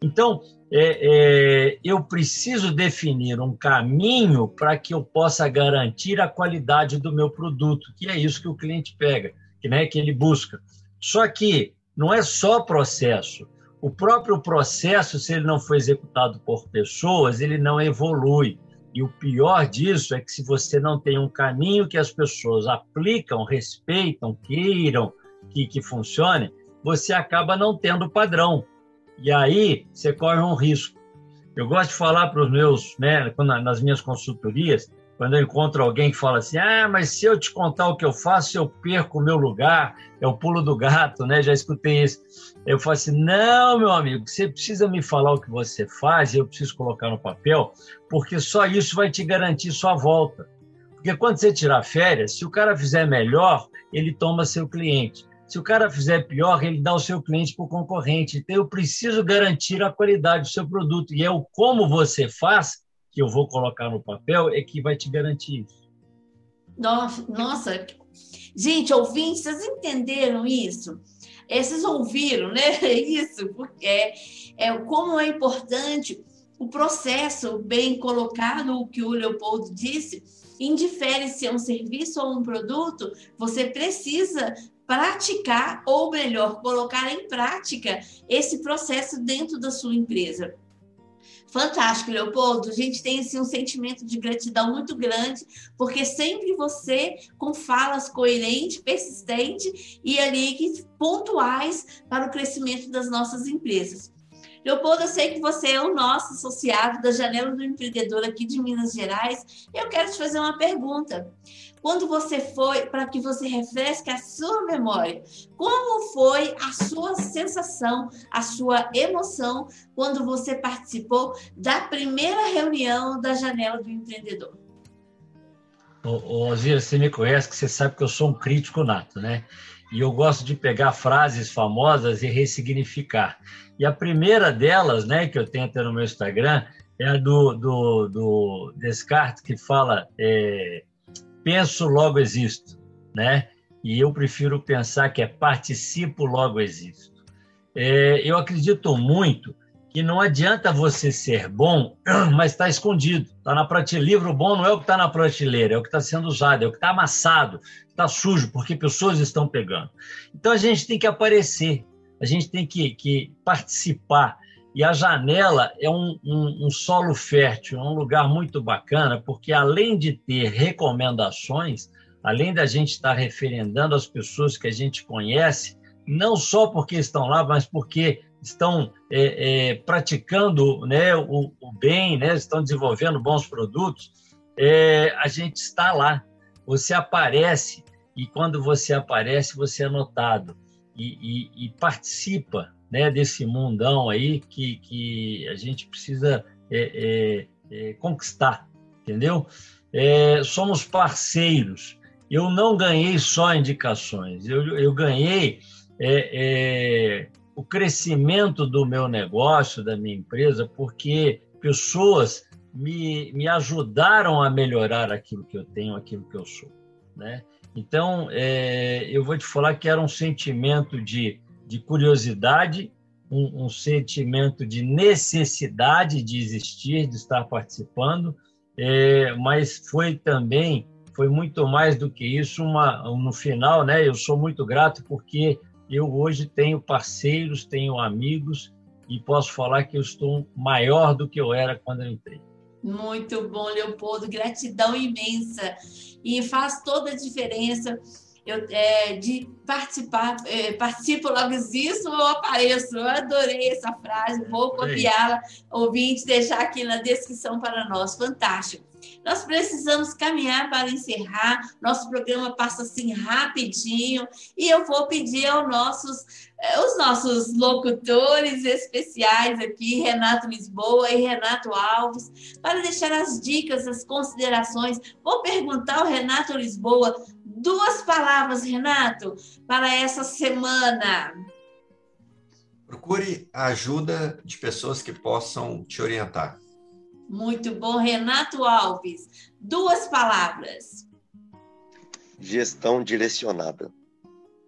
Então, é, é, eu preciso definir um caminho para que eu possa garantir a qualidade do meu produto, que é isso que o cliente pega, que, né, que ele busca. Só que não é só processo. O próprio processo, se ele não for executado por pessoas, ele não evolui. E o pior disso é que se você não tem um caminho que as pessoas aplicam, respeitam, queiram que, que funcione, você acaba não tendo padrão. E aí você corre um risco. Eu gosto de falar para os meus, né, nas minhas consultorias, quando eu encontro alguém que fala assim, ah, mas se eu te contar o que eu faço, eu perco o meu lugar, é o pulo do gato, né? Já escutei isso. Eu falo assim, não, meu amigo, você precisa me falar o que você faz, eu preciso colocar no papel, porque só isso vai te garantir sua volta. Porque quando você tirar férias, se o cara fizer melhor, ele toma seu cliente. Se o cara fizer pior, ele dá o seu cliente para o concorrente. Então, eu preciso garantir a qualidade do seu produto. E é o como você faz que eu vou colocar no papel é que vai te garantir isso. Nossa, gente, ouvintes, vocês entenderam isso? É, vocês ouviram, né? Isso, porque é, é como é importante o processo bem colocado, o que o Leopoldo disse, indifere se é um serviço ou um produto, você precisa praticar, ou melhor, colocar em prática esse processo dentro da sua empresa. Fantástico, Leopoldo. A gente tem assim, um sentimento de gratidão muito grande, porque sempre você, com falas coerentes, persistentes e ali pontuais para o crescimento das nossas empresas. Leopoldo, eu sei que você é o nosso associado da Janela do Empreendedor aqui de Minas Gerais. Eu quero te fazer uma pergunta. Quando você foi, para que você refresque a sua memória, como foi a sua sensação, a sua emoção quando você participou da primeira reunião da Janela do Empreendedor? Ô, ô Zira, você me conhece, que você sabe que eu sou um crítico nato, né? E eu gosto de pegar frases famosas e ressignificar. E a primeira delas, né, que eu tenho até no meu Instagram, é a do, do, do Descartes, que fala é, penso, logo existo, né? E eu prefiro pensar que é participo, logo existo. É, eu acredito muito que não adianta você ser bom, mas está escondido. Está na prateleira. Livro bom não é o que está na prateleira, é o que está sendo usado, é o que está amassado, está sujo, porque pessoas estão pegando. Então a gente tem que aparecer, a gente tem que, que participar. E a janela é um, um, um, solo fértil, é um lugar muito bacana, porque além de ter recomendações, além da gente estar referendando as pessoas que a gente conhece, não só porque estão lá, mas porque estão é, é, praticando né, o, o, bem, né, estão desenvolvendo bons produtos, é, a gente está lá. Você aparece, e quando você aparece, você é notado e, e, e participa né, desse mundão aí que, que a gente precisa é, é, é conquistar, entendeu? É, somos parceiros. Eu não ganhei só indicações, eu, eu ganhei é, o crescimento do meu negócio, da minha empresa, porque pessoas me, me ajudaram a melhorar aquilo que eu tenho, aquilo que eu sou, né? Então, é, eu vou te falar que era um sentimento de de curiosidade, um, um, sentimento de necessidade de existir, de estar participando, é, mas foi também, foi muito mais do que isso, uma, no final, né, eu sou muito grato porque eu hoje tenho parceiros, tenho amigos e posso falar que eu estou maior do que eu era quando eu entrei. Muito bom, Leopoldo, gratidão imensa. E faz toda a diferença eu, é, de participar, é, participo logo isso ou apareço. Eu adorei essa frase, vou copiá-la, ouvinte, deixar aqui na descrição para nós. Fantástico. Nós precisamos caminhar para encerrar. Nosso programa passa assim rapidinho e eu vou pedir aos nossos, é, os nossos locutores especiais aqui, Renato Lisboa e Renato Alves, para deixar as dicas, as considerações. Vou perguntar ao Renato Lisboa Duas palavras, Renato, para essa semana. Procure a ajuda de pessoas que possam te orientar. Muito bom, Renato Alves. Duas palavras. Gestão direcionada.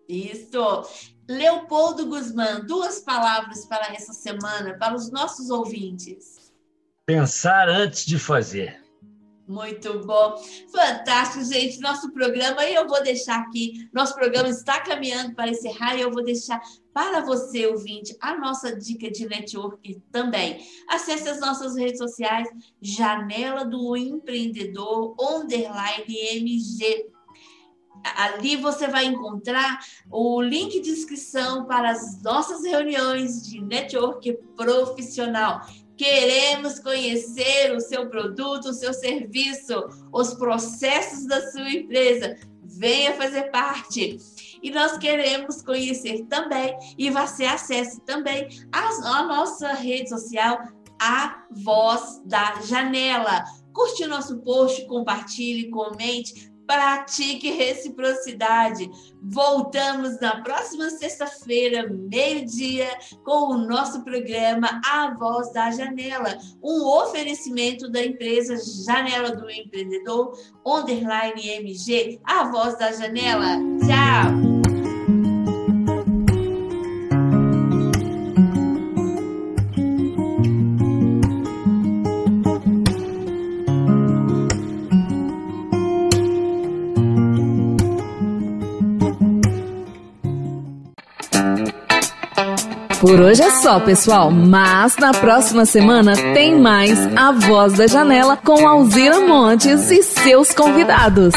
Isso. Leopoldo Guzmán, duas palavras para essa semana, para os nossos ouvintes. Pensar antes de fazer. Muito bom. Fantástico, gente. Nosso programa, e eu vou deixar aqui, nosso programa está caminhando para encerrar, e eu vou deixar para você, ouvinte, a nossa dica de network também. Acesse as nossas redes sociais, Janela do Empreendedor, underline MG. Ali você vai encontrar o link de inscrição para as nossas reuniões de network profissional. Queremos conhecer o seu produto, o seu serviço, os processos da sua empresa. Venha fazer parte. E nós queremos conhecer também, e você acesse também a, a nossa rede social, a Voz da Janela. Curte o nosso post, compartilhe, comente, pratique reciprocidade. Voltamos na próxima sexta-feira, meio-dia, com o nosso programa A Voz da Janela, um oferecimento da empresa Janela do Empreendedor, underline MG, A Voz da Janela. Tchau! Por hoje é só, pessoal, mas na próxima semana tem mais A Voz da Janela com Alzira Montes e seus convidados.